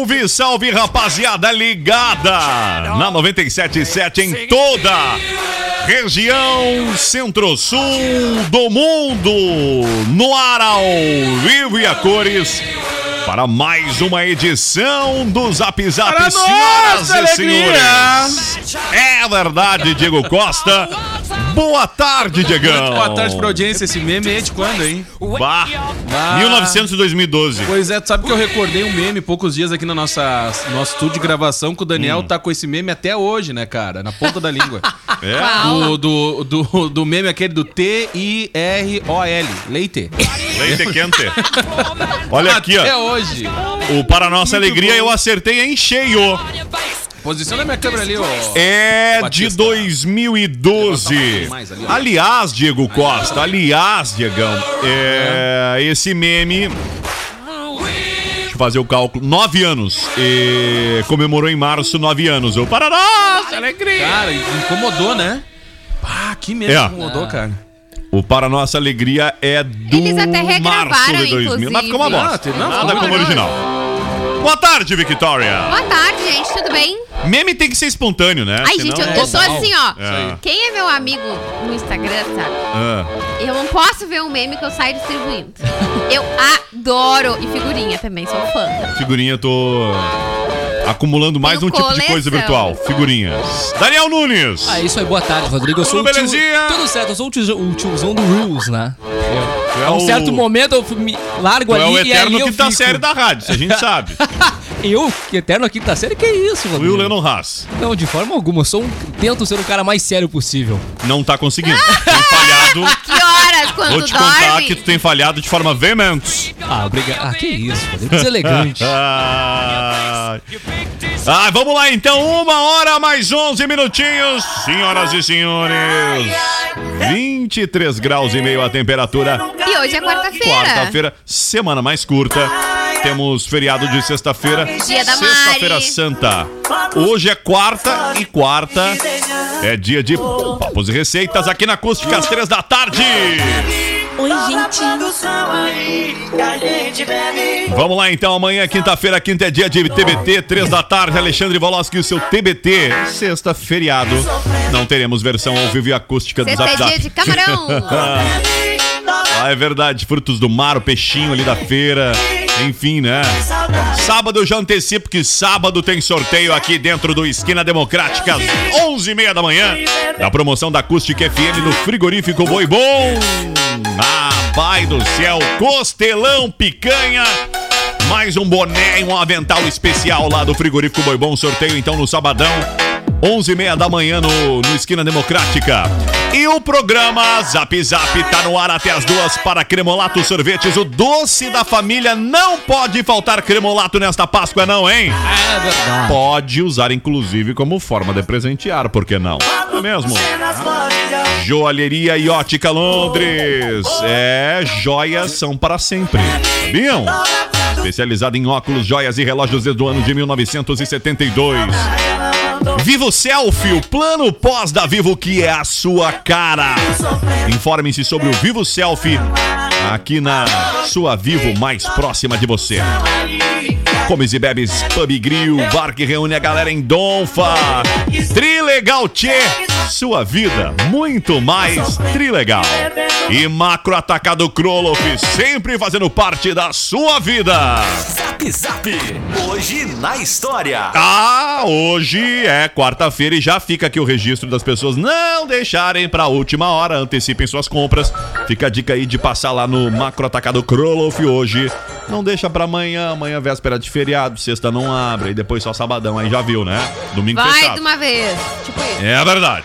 Salve, salve, rapaziada ligada na 97.7 em toda região centro-sul do mundo, no ar ao vivo e a cores. Para mais uma edição do Zap Zap, Para senhoras nossa e alegria. senhores. É verdade, Diego Costa. Boa tarde, Diegão. Boa tarde pra audiência. Esse meme é de quando, hein? Bah, Ah. 1900 e 2012. Pois é, tu sabe que eu recordei um meme poucos dias aqui no nossa, nosso estúdio de gravação que o Daniel tá com esse meme até hoje, né, cara? Na ponta da língua. É? Do, do, do, do meme aquele do T-I-R-O-L. Leite. Leite quente. Olha aqui, Até ó. hoje. O Para Nossa Alegria eu acertei em cheio. Posiciona minha câmera ali, ó. É de Batista. 2012. Um pouquinho mais ali. Aliás, Diego Costa, aliás, Diegão, é, esse meme. Deixa eu fazer o cálculo. Nove anos. E comemorou em março nove anos. O Para Nossa Alegria. Cara, incomodou, né? Ah, que meme É. incomodou, cara. O Para Nossa Alegria é do Eles até regravaram, março de 2000. inclusive. Mas ficou uma Ah, bosta. não, ficou Nada como original. Boa tarde, Victoria. Boa tarde, gente, tudo bem? Meme tem que ser espontâneo, né? Ai, Senão- gente, eu, eu sou Total. assim, ó. É. Quem é meu amigo no Instagram, sabe? Ah. Eu não posso ver um meme que eu saio distribuindo. Eu adoro. E figurinha também, sou fã. Figurinha, tô acumulando mais Tenho um tipo de coisa coleção. virtual. Figurinhas. Daniel Nunes. Ah, isso aí, boa tarde, Rodrigo. Eu sou Tudo o tio- belezinha? Tudo certo, eu sou o, tio, o tiozão do Reels, né? Tu é A um o- certo momento eu me largo Tu é ali o e eterno ali eu quinta fico. série da rádio, isso a gente sabe. Eu, que eterno quinta série, que isso, Tu e o Rodrigo? Lennon Haas. Não, de forma alguma. Eu sou um, tento ser o cara mais sério possível. Não tá conseguindo. Tem falhado. Que horas quando Vou te contar dorme? que tu tem falhado de forma veemente. Ah, obrigado. Ah, que isso, Rodrigo. Deselegante. Ah, ah, vamos lá então, uma hora mais 11 minutinhos, senhoras e senhores. 23 graus e meio a temperatura. E hoje é quarta-feira. Quarta-feira, semana mais curta. Temos feriado de sexta-feira. Sexta-feira. Santa. Hoje é quarta e quarta é dia de papos e receitas aqui na Acústica às três da tarde. Oi, gente. Vamos lá então, amanhã, quinta-feira, quinta é dia de TBT, três da tarde, Alexandre Voloski e o seu TBT. Sexta, feriado. Não teremos versão ao vivo e acústica do Sexta Zap é Zap. dia de camarão. Ah, é verdade, frutos do mar, o peixinho ali da feira. Enfim, né? Sábado eu já antecipo que sábado tem sorteio aqui dentro do Esquina Democrática às 11h30 da manhã. Da promoção da Acústica FM no Frigorífico Boi Bom. Ah, pai do céu, costelão, picanha. Mais um boné e um avental especial lá do Frigorífico Boi Bom. Sorteio então no sabadão. 11h30 da manhã no, no Esquina Democrática. E o programa Zap Zap tá no ar até as duas para Cremolato Sorvetes. O doce da família não pode faltar cremolato nesta Páscoa, não, hein? É verdade. Pode usar, inclusive, como forma de presentear, por que não? É mesmo? Joalheria e Ótica Londres. É, joias são para sempre. Sabiam? Especializada em óculos, joias e relógios desde o ano de 1972. Vivo Selfie, o plano pós da Vivo que é a sua cara. Informe-se sobre o Vivo Selfie aqui na sua Vivo mais próxima de você. Comes e bebes, pub grill, bar que reúne a galera em Donfa. Trilegal Tchê, sua vida muito mais trilegal. E Macro Atacado Kroloff, sempre fazendo parte da sua vida. Zap Zap. Hoje na história. Ah, hoje é quarta-feira e já fica aqui o registro das pessoas não deixarem pra última hora, antecipem suas compras. Fica a dica aí de passar lá no Macro Atacado Kroloff hoje. Não deixa pra amanhã, amanhã véspera de feriado, sexta não abre, e depois só sabadão, aí já viu, né? Domingo Vai fechado. de uma vez. Tipo isso. É verdade.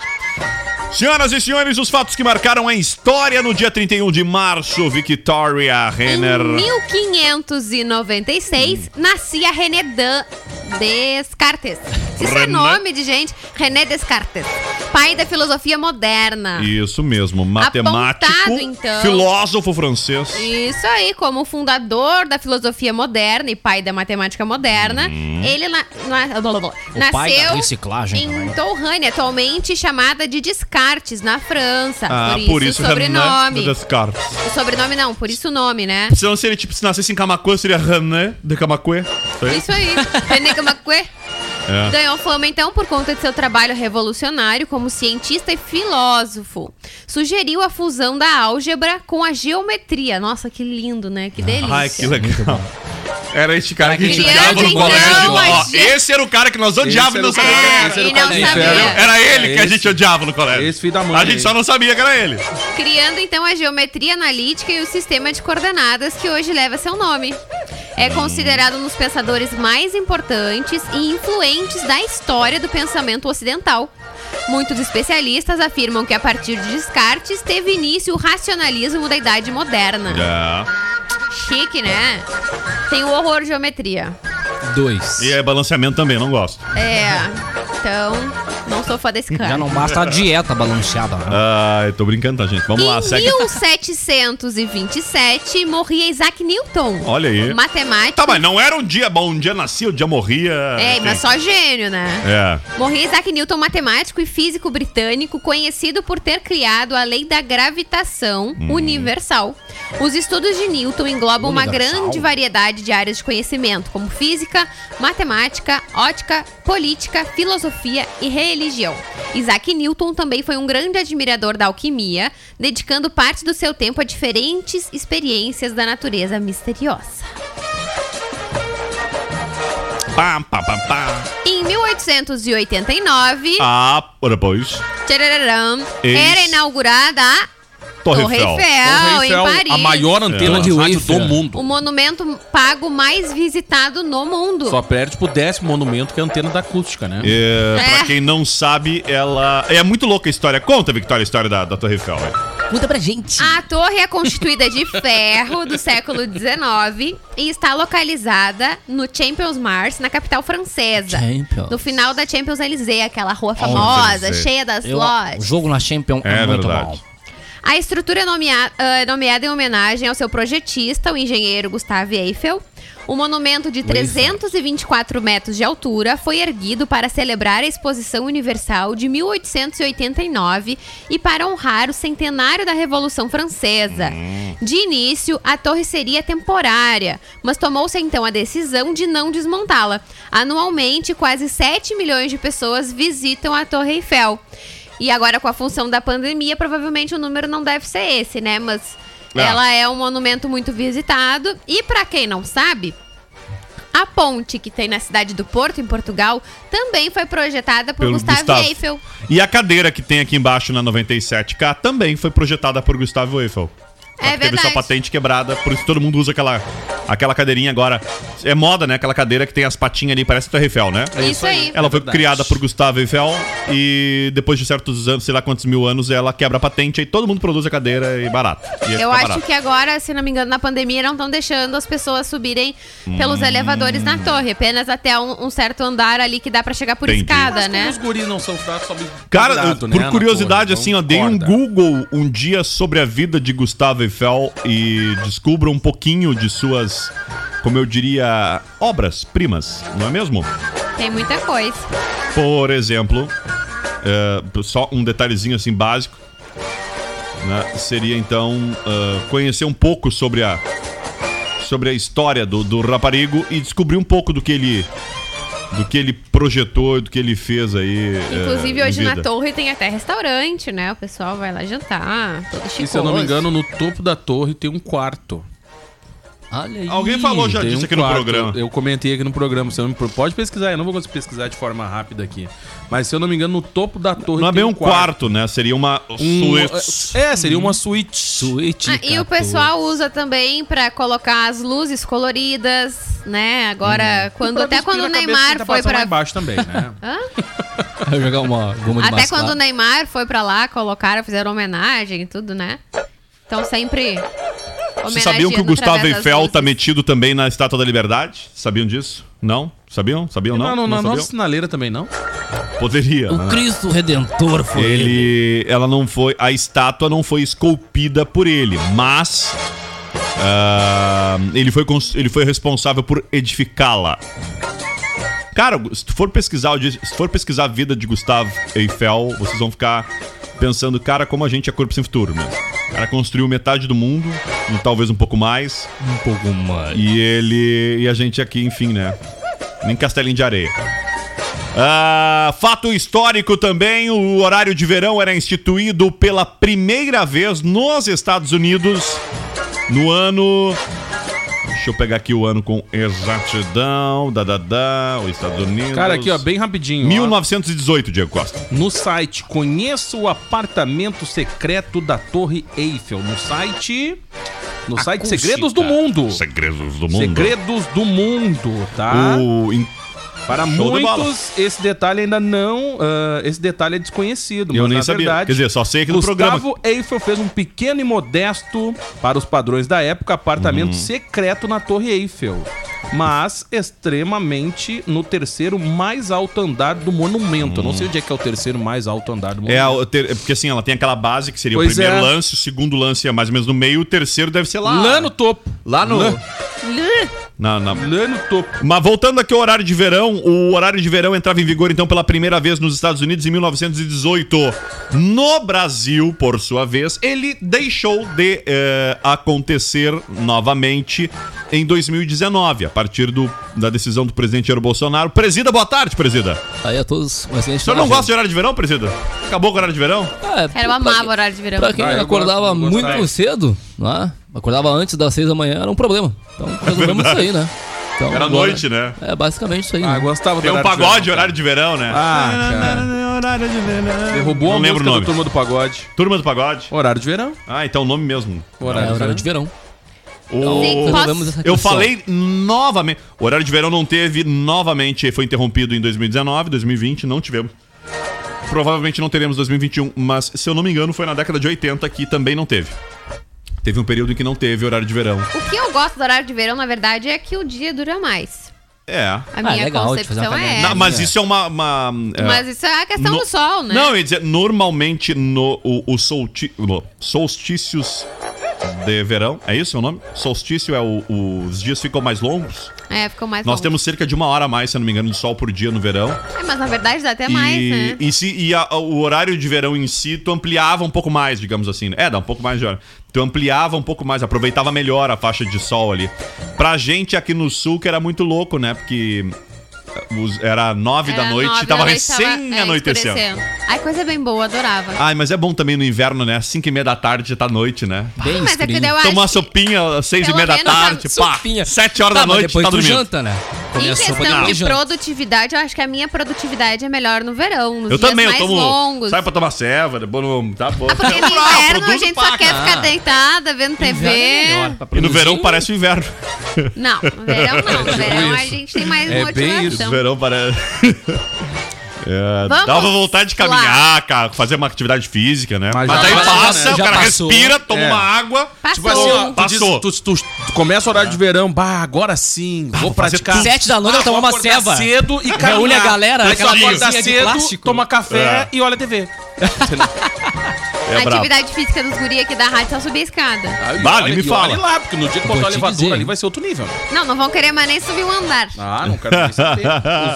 Senhoras e senhores, os fatos que marcaram a história no dia 31 de março, Victoria Renner. Em 1596, nascia René Dan Descartes. Isso é René? nome de gente. René Descartes. Pai da filosofia moderna. Isso mesmo, matemático, Apontado, então. filósofo francês. Isso aí, como fundador da filosofia moderna e pai da matemática moderna, Uhum. ele na- na- nasceu pai da reciclagem em também. Tourane, atualmente chamada de Descartes, na França. Ah, por isso, o René sobrenome. de Descartes. O sobrenome não, por isso o nome, né? Senão seria tipo, se nascesse em Camacuã, seria René de Camacuã. Isso aí. René Camacuê. É. Ganhou fama então por conta de seu trabalho revolucionário como cientista e filósofo. Sugeriu a fusão da álgebra com a geometria. Nossa, que lindo, né? Que delícia. Ai, que legal. Era este cara que a gente odiava no então, colégio. Ó, esse era o cara que nós odiávamos e não era É, não sabia. ele que a gente odiava no colégio. esse filho da mãe A gente só não sabia que era ele. Criando então a geometria analítica e o sistema de coordenadas que hoje leva seu nome. É considerado um dos pensadores mais importantes e influentes da história do pensamento ocidental. Muitos especialistas afirmam que a partir de Descartes teve início o racionalismo da Idade Moderna. É. Chique, né? Tem o horror geometria. Dois. E é balanceamento também, não gosto. É. Então, não sou fã desse cara. Já não basta a dieta balanceada. né? Ah, eu tô brincando, tá, gente? Vamos lá, Em segue. 1727 morria Isaac Newton. Olha aí. Matemático. Tá, mas não era um dia bom, um dia nascia, um dia morria. É, mas enfim. só gênio, né? É. Morria Isaac Newton, matemático e físico britânico, conhecido por ter criado a lei da gravitação Hum. universal. Os estudos de Newton englobam uma Universal? grande variedade de áreas de conhecimento, como física, matemática, ótica, política, filosofia e religião. Isaac Newton também foi um grande admirador da alquimia, dedicando parte do seu tempo a diferentes experiências da natureza misteriosa. Pá, pá, pá, pá. Em 1889, Ah, depois. tchararam, Eis. era inaugurada a Torre, Torre Eiffel. Eiffel, Torre em Eiffel, Paris. a maior antena É. de rádio do mundo. O monumento pago mais visitado no mundo. Só perde pro décimo monumento, que é a antena da acústica, né? É, É. Pra quem não sabe, ela. É muito louca a história. Conta, Victoria, a história da, da Torre Eiffel. velho. Conta pra gente. A torre é constituída de ferro do século XIX e está localizada no Champions Mars, na capital francesa. Champions. No final da Champions Élysées, aquela rua famosa, Champs-Élysées. cheia das Eu- o lojas. jogo na Champions é, É muito verdade. bom. A estrutura é nomea- ah, nomeada em homenagem ao seu projetista, o engenheiro Gustave Eiffel. O monumento de 324 metros de altura foi erguido para celebrar a Exposição Universal de 1889 e para honrar o centenário da Revolução Francesa. De início, a torre seria temporária, mas tomou-se então a decisão de não desmontá-la. Anualmente, quase 7 milhões de pessoas visitam a Torre Eiffel. E agora, com a função da pandemia, provavelmente o número não deve ser esse, né? Mas É. ela é um monumento muito visitado. E pra quem não sabe, a ponte que tem na cidade do Porto, em Portugal, também foi projetada por Pelo Gustave Gustavo. Eiffel. E a cadeira que tem aqui embaixo na 97K também foi projetada por Gustavo Eiffel. É que teve sua verdade. patente quebrada, por isso todo mundo usa aquela, aquela cadeirinha agora. É moda, né? Aquela cadeira que tem as patinhas ali, parece Torre Eiffel, né? É Isso aí. Ela foi verdade. criada por Gustavo Eiffel e depois de certos anos, sei lá quantos mil anos, ela quebra a patente e todo mundo produz a cadeira e barato. E Eu fica acho barato. que agora, se não me engano, na pandemia não estão deixando as pessoas subirem pelos Hum. elevadores na torre. Apenas até um, um certo andar ali que dá pra chegar por Entendi. escada, Mas né? os guris não são fracos, sobe Cara, né, por na curiosidade, torre, assim, ó, dei um. Google um dia sobre a vida de Gustavo E descubra um pouquinho de suas, como eu diria, obras-primas, não é mesmo? Tem muita coisa. Por exemplo, é, só um detalhezinho assim básico, né, seria então ah, conhecer um pouco sobre a sobre a história do, do raparigo e descobrir um pouco do que ele do que ele projetou, do que ele fez aí. é, Inclusive, em hoje na torre tem até restaurante, né? O pessoal vai lá jantar, todo chicoso. E se eu não me engano, no topo da torre tem um quarto. Olha aí. Alguém falou já Tem disso um aqui no quarto, programa. Eu comentei aqui no programa. Não me... Pode pesquisar, eu não vou conseguir pesquisar de forma rápida aqui. Mas se eu não me engano, no topo da torre Não é bem um quarto, né? Seria uma Um- suíte. É, seria uma suíte. Suíte. Ah, e o 14. pessoal usa também pra colocar as luzes coloridas, né? Agora, quando, até quando o Neymar foi pra. embaixo também, né? Vai jogar uma goma de Até mascar. quando o Neymar foi pra lá, colocaram, fizeram homenagem e tudo, né? Então sempre. Vocês sabiam que o Gustavo Eiffel tá metido também na Estátua da Liberdade? Sabiam disso? Não? Sabiam? Sabiam não? não, não, não na sabiam? nossa sinaleira também não. Poderia. O né? Cristo Redentor foi ele. ele ela não foi a estátua não foi esculpida por ele mas ah, ele foi cons- ele foi responsável por edificá-la cara se tu for pesquisar se for pesquisar a vida de Gustavo Eiffel vocês vão ficar pensando cara como a gente é corpo sem futuro mesmo o cara construiu metade do mundo e talvez um pouco mais Um pouco mais. e ele e a gente aqui enfim né nem castelinho de areia ah, fato histórico também: o horário de verão era instituído pela primeira vez nos Estados Unidos no ano. Deixa eu pegar aqui o ano com exatidão. Da, da, da, os Estados Unidos. Cara, aqui, ó, bem rapidinho. ó. 1918, Diego Costa. No site Conheça o apartamento secreto da Torre Eiffel. No site. No site. Segredos do Mundo. Segredos do mundo. Segredos do Mundo, tá? O, Para Show muitos, esse detalhe ainda não. ah, esse detalhe é desconhecido. Eu mas nem na sabia. Verdade, Quer dizer, só sei aqui no programa. Gustavo Eiffel fez um pequeno e modesto, para os padrões da época, apartamento Uhum. secreto na Torre Eiffel. Mas extremamente no terceiro mais alto andar do monumento. Eu não sei onde é que é o terceiro mais alto andar do É, monumento. o ter- é porque assim, ela tem aquela base que seria Pois o primeiro é. lance, o segundo lance é mais ou menos no meio, o terceiro deve ser lá. Lá no topo. Lá no. Lá, Na, na, lá no topo. Mas voltando aqui ao horário de verão, o horário de verão entrava em vigor então pela primeira vez nos Estados Unidos em 1918. No Brasil, por sua vez, ele deixou de eh, acontecer novamente em 2019, a partir do- da decisão do presidente Jair Bolsonaro. Presida, boa tarde, presida. Aí a todos, um excelente O senhor não gosta de horário de verão, presida? Acabou com o horário de verão? É, Cara, eu amava o horário de verão. Pra quem Ah, eu acordava gosto, muito cedo, né? Acordava antes das seis da manhã, era um problema. Então resolvemos isso aí, né? Então, Era agora- noite, né? É basicamente isso aí. Ah, né? gostava do Tem um horário de pagode, verão, horário de verão, né? Ah, cara. Horário de verão. Derrubou Não a lembro o música nome. do Turma do Pagode. Turma do Pagode. Horário de verão. Ah, então o nome mesmo. Horário, É horário de verão. O- Sim, posso- Resolvemos essa Eu falei novamente. O horário de verão não teve novamente, foi interrompido em 2019, 2020, não tivemos. Provavelmente não teremos 2021, mas se eu não me engano, foi na década de 80 que também não teve. Teve um período em que não teve horário de verão. O que eu gosto do horário de verão, na verdade, é que o dia dura mais. É. A minha legal de fazer concepção é essa. Não, mas isso é uma. uma, é, Mas isso é a questão no- do sol, né? Não, eu ia dizer, normalmente no, o, o solti- no- solstícios de verão, é isso o nome? Solstício é o, os dias ficam mais longos. É, ficou mais Nós longo. temos cerca de uma hora a mais, se não me engano, de sol por dia no verão. É, mas na verdade dá até mais, e, né? E, se, e a- o horário de verão em si, tu ampliava um pouco mais, digamos assim. né? É, dá um pouco mais de hora. Tu ampliava um pouco mais, aproveitava melhor a faixa de sol ali. Pra gente aqui no sul, que era muito louco, né? Porque era nove da Era noite nove e tava da noite, recém tava, é, anoitecendo. escurecendo. Ai, coisa bem boa, adorava. Ai, mas é bom também no inverno, né? Cinco e meia da tarde já tá noite, né? Bem mas é que escurinho. daí eu Toma uma sopinha às seis e meia da menos a tarde, pá, Sopinha. sete horas Tá, da noite, depois tá dormindo. janta, né? Come em a sopa questão de janta. produtividade, eu acho que a minha produtividade é melhor no verão, nos Eu dias também, eu mais tomo. longos. Sai pra tomar ceva, depois. Tá bom. Porque no Ah, inverno a gente só quer ficar deitada, vendo TV. É E no verão parece o inverno. Não, no verão não. No verão a gente tem mais É motivação. verão parece. É, Vamos dava vontade de caminhar, cara, fazer uma atividade física, né? Mas, Mas já aí passou, passa, né? o Já cara passou. respira, toma É. uma água. Passou. Tipo assim, ó, tu, diz- Passou. tu, tu- tu começa o horário de verão, bah, agora sim, vou fazer praticar. Sete da noite, Ah, eu tomar vou uma ceva. cedo e caminhar. Reúne a galera, aquela cedo, plástico. toma café É. e olha a TV. É a brabo. atividade física dos guri aqui da rádio é só subir a escada. Olha- nem me fala. olha lá, porque no dia que botar o elevador dizer, ali vai ser outro nível. Não, não vão querer mais nem subir um andar. Ah, não quero nem saber.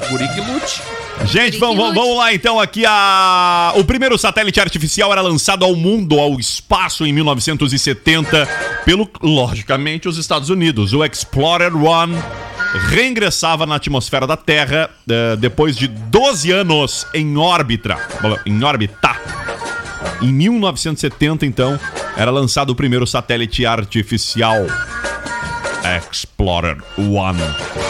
Os guri que lute. Gente, vamos, vamos, vamos lá então aqui a o primeiro satélite artificial era lançado ao mundo, ao espaço em 1970 pelo logicamente os Estados Unidos. O Explorer One reingressava na atmosfera da Terra eh, depois de 12 anos em órbita, em órbita. Em 1970, então, era lançado o primeiro satélite artificial. Explorer One.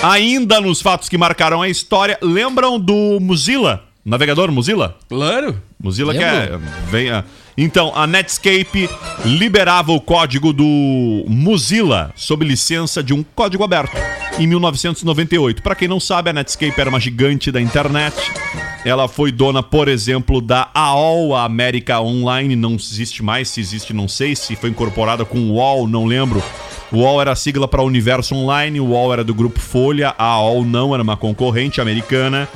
Ainda nos fatos que marcaram a história, lembram do Mozilla? Navegador Mozilla? Claro. Mozilla que Lembro. é. Venha. Então, a Netscape liberava o código do Mozilla sob licença de um código aberto em 1998. Para quem não sabe, a Netscape era uma gigante da internet. Ela foi dona, por exemplo, da AOL, a América Online, não existe mais, se existe não sei, se foi incorporada com o UOL, não lembro. O UOL era a sigla para Universo Online, o UOL era do grupo Folha, a AOL não era uma concorrente americana.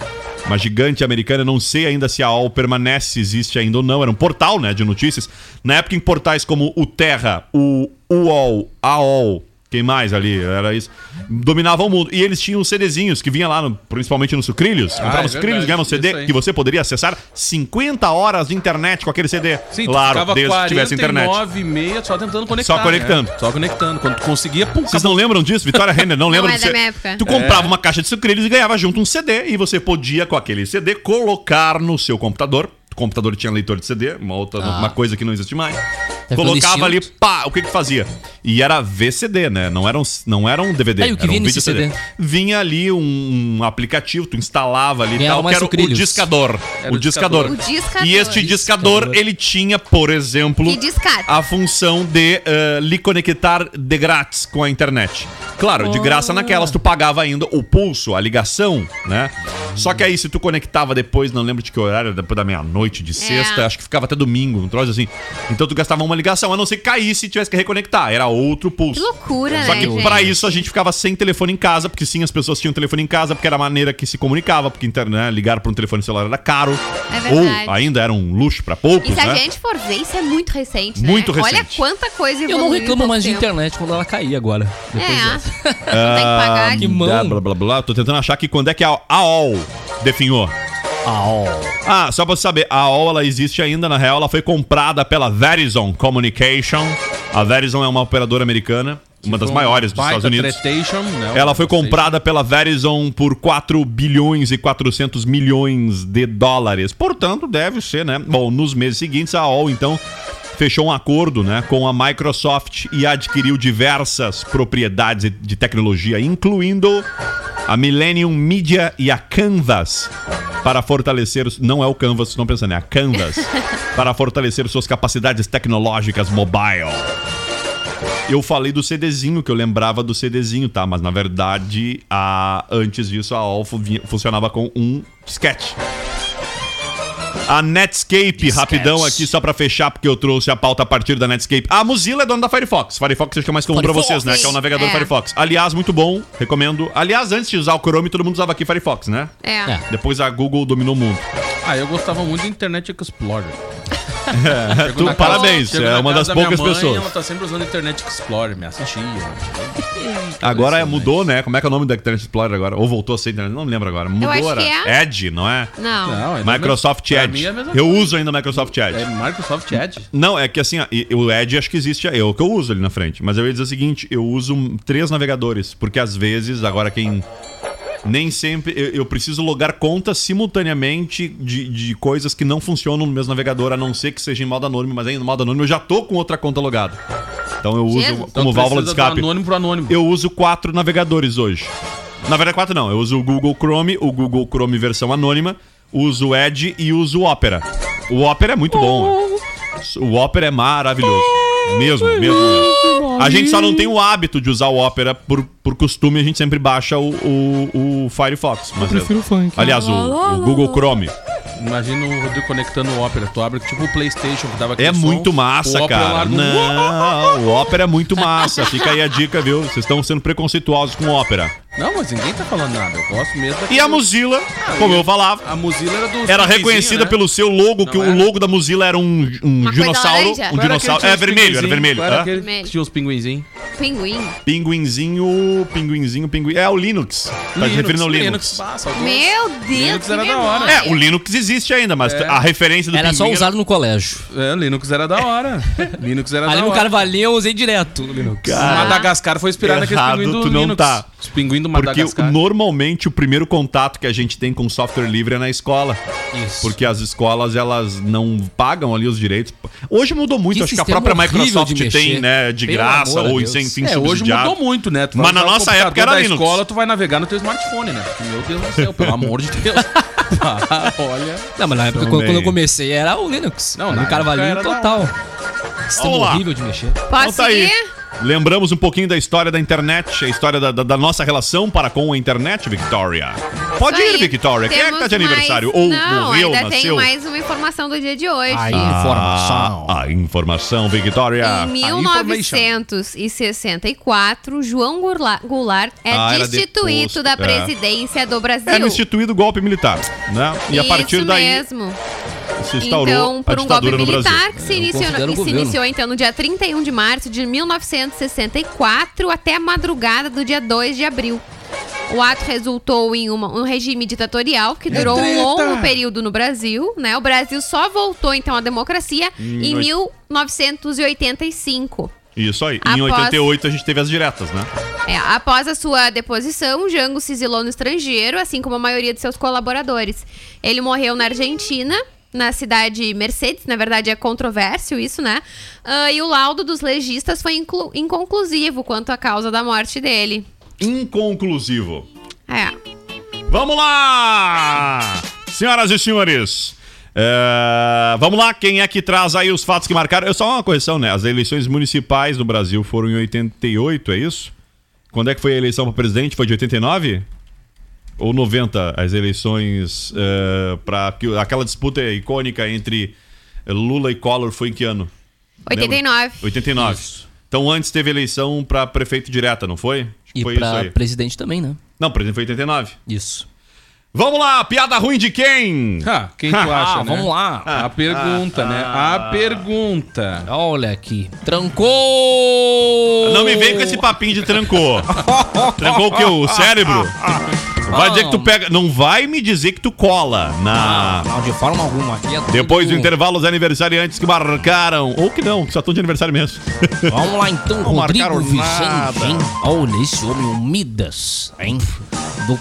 Uma gigante americana, não sei ainda se a AOL permanece, existe ainda ou não. Era um portal, né, de notícias. Na época, em portais como o Terra, o UOL, AOL, quem mais ali? Era isso. Dominavam o mundo. E eles tinham CDzinhos que vinha lá, no- principalmente no Sucrilhos. Comprava é os Sucrilhos, ganhava um CD que você poderia acessar 50 horas de internet com aquele CD. Sim, claro, desde que tivesse internet. 49 e meia só tentando conectar. Só conectando. né? Só conectando. Quando tu conseguia, pum, Vocês não lembram disso? Vitória Renner, não lembra é disso? da minha época. Tu comprava uma caixa de sucrilhos e ganhava junto um CD e você podia, com aquele CD, colocar no seu computador. O computador tinha leitor de CD, uma outra uma coisa que não existe mais. É Colocava ali, pá, o que que fazia? E era VCD, né? Não era um, não era um DVD. Aí, o que era um vinha nesse vídeo CD? Vinha ali um, um aplicativo, tu instalava ali e tal, que era o discador. Era o o discador. discador. O discador. E este discador, ele tinha, por exemplo, a função de eh, lhe conectar de grátis com a internet. Claro, de graça naquelas tu pagava ainda o pulso, a ligação, né? Só que aí se tu conectava depois, não lembro de que horário, depois da meia-noite de sexta, acho que ficava até domingo, um troço assim. Então tu gastava uma ligação, a não ser que caísse e tivesse que reconectar, era outro pulso. Que loucura, Só né, que gente? pra isso a gente ficava sem telefone em casa, porque sim, as pessoas tinham telefone em casa, porque era a maneira que se comunicava, porque internet, ligar pra um telefone celular era caro. É verdade. Ou ainda era um luxo pra poucos, E se a né? gente for ver, isso é muito recente, né? Muito Olha recente. quanta coisa Eu não reclamo pouco mais de tempo. internet quando ela cair agora. Depois É, dessa. tem que pagar. Que aqui. mão. Blá, blá, blá, blá. Tô tentando achar aqui quando é que a AOL definhou. Ah, só pra você saber, a AOL ela existe ainda, na real, ela foi comprada pela Verizon Communication. A Verizon é uma operadora americana, uma das maiores dos Estados Unidos. tretation, né? Ela foi comprada pela Verizon por 4 bilhões e 400 milhões de dólares. Portanto, deve ser, né? Bom, nos meses seguintes, a AOL, então, fechou um acordo né, com a Microsoft e adquiriu diversas propriedades de tecnologia, incluindo a Millennium Media e a Canvas, para fortalecer... Não é o Canvas, estão pensando, é a Canvas. para fortalecer suas capacidades tecnológicas mobile. Eu falei do CDzinho, que eu lembrava do CDzinho, tá? Mas na verdade, a... antes disso, a vinha- funcionava com um disquete. A Netscape, rapidão aqui, só pra fechar, porque eu trouxe a pauta a partir da Netscape. A Mozilla é dona da Firefox. Firefox acho que é mais comum pra Firefox. vocês, né? Que é o navegador É. Firefox. Aliás, muito bom, recomendo. Aliás, antes de usar o Chrome, todo mundo usava aqui Firefox, né? É. É. Depois a Google dominou o mundo. Ah, eu gostava muito do Internet Explorer. Chego Tu, casa- parabéns, é uma das da poucas mãe, pessoas. Ela tá sempre usando Internet Explorer, me assistia. Agora é, mudou, né? Como é que é o nome da Internet Explorer agora? Ou voltou a ser Internet? Não me lembro agora. Mudou, acho era é. Edge, não é? Não. Não, é Microsoft Edge. é a mesma Eu coisa. uso ainda o Microsoft Edge. É Microsoft Edge. Não, é que assim, ó, o Edge acho que existe, é o que eu uso ali na frente. Mas eu ia dizer o seguinte, eu uso três navegadores, porque às vezes, agora quem... Nem sempre, eu, eu preciso logar contas simultaneamente de, de coisas que não funcionam no mesmo navegador, a não ser que seja em modo anônimo, mas aí no modo anônimo eu já tô com outra conta logada. Então eu uso Jesus. como Então válvula de escape. anônimo pro anônimo. Eu uso quatro navegadores hoje. Na verdade, quatro não. Eu uso o Google Chrome, o Google Chrome versão anônima, uso o Edge e uso o Opera. O Opera é muito bom. O Opera é maravilhoso. Mesmo, mesmo, mesmo. A gente só não tem o hábito de usar o Opera por, por costume, a gente sempre baixa o, o, o Firefox. Mas eu o funk. Aliás, o, o Google Chrome. Imagina o Rodrigo conectando o Opera. Tu abre tipo o PlayStation que dava aquele É som, muito massa, cara. Não, o Opera é muito massa. Fica aí a dica, viu? Vocês estão sendo preconceituosos com o Opera. Não, mas ninguém tá falando nada. Eu gosto mesmo daquele- E a Mozilla, como eu falava, A Mozilla era do. era reconhecida pelo seu logo, que Não o era? logo da Mozilla era um, um dinossauro. Um dinossauro. É vermelho, era vermelho. Era aquele Vermelho. tinha os pinguinzinhos. Pinguim. Pinguinzinho, pinguinzinho, pinguim. É o Linux. Tá se referindo ao Linux. Ah, saudoso. Meu Deus, Linux era da hora. É, o Linux existe ainda, mas É. a referência do Era só pinguim usado no colégio. É, Linux era da hora. Linux era Ali da no hora. Carvalhinho eu usei direto o Linux. Madagascar foi inspirado naquele pinguim do tu não Linux. tá. Os pinguins do Porque Madagascar. normalmente o primeiro contato que a gente tem com software livre é na escola. Isso. Porque as escolas, elas não pagam ali os direitos. Hoje mudou muito, Que acho que a própria Microsoft tem, né, de Pelo graça ou Deus. sem fim É, hoje mudou muito, né? Tu Mas na nossa época era da Linux. escola, tu vai navegar no teu smartphone, né? Meu Deus do céu, pelo amor de Deus. Ah, olha. Não, mas na época, Também. quando, quando eu comecei, era o Linux. Não, no era total. Sistema lá. horrível de mexer. Posso Então tá aí. Lembramos um pouquinho da história da internet, a história da, da- da nossa relação para com a internet, Victoria. Pode Isso ir, aí. Victoria. Quem é que tá de Temos aniversário? mais- Ou Não, morreu, ainda nasceu? tenho mais uma informação do dia de hoje. Aí. Ah, Informação. A informação, Victoria. Em information. 1964, João Goulart, é Ah, destituído da é. presidência do Brasil. Era instituído o golpe militar, né? E a partir Isso daí mesmo. Se instaurou Então, por a um golpe ditadura no Brasil. militar que se, Eu iniciou, que se iniciou então no dia 31 de março de 1964 até a madrugada do dia 2 de abril. O ato resultou em uma- um regime ditatorial que durou um longo período no Brasil, né? O Brasil só voltou então à democracia em oit- 1985. Isso aí. Em Após- 88 a gente teve as diretas, né? É, após a sua deposição, Jango se exilou no estrangeiro, assim como a maioria de seus colaboradores. Ele morreu na Argentina, na cidade Mercedes, na verdade é controvérsio isso, né? Ah, e o laudo dos legistas foi inconclusivo quanto à causa da morte dele. Inconclusivo. É. Vamos lá! Senhoras e senhores, é, vamos lá, quem é que traz aí os fatos que marcaram? Eu só uma correção, né? As eleições municipais do Brasil foram em 88, é isso? Quando é que foi a eleição para presidente? Foi de 89? Ou 90? As eleições é, para aquela disputa icônica entre Lula e Collor foi em que ano? 89. 89. Então antes teve eleição para prefeito direta, não foi? Acho E isso aí. presidente também, né? Não, presidente foi 89. Isso. Vamos lá, piada ruim de quem? Ah, quem tu acha, Ah, né? vamos lá. A pergunta, né? A pergunta. Olha aqui. Trancou! Não me vem com esse papinho de trancou. trancou o que? O cérebro? Vai dizer que tu pega. Não vai me dizer que tu cola na. Não, de forma alguma. Aqui é tudo- Depois do intervalo, os aniversariantes que marcaram. Ou que não, que só estão de aniversário mesmo. Vamos lá então, Não Rodrigo marcaram Vicente, hein? Olha esse homem, o Midas, hein? Do,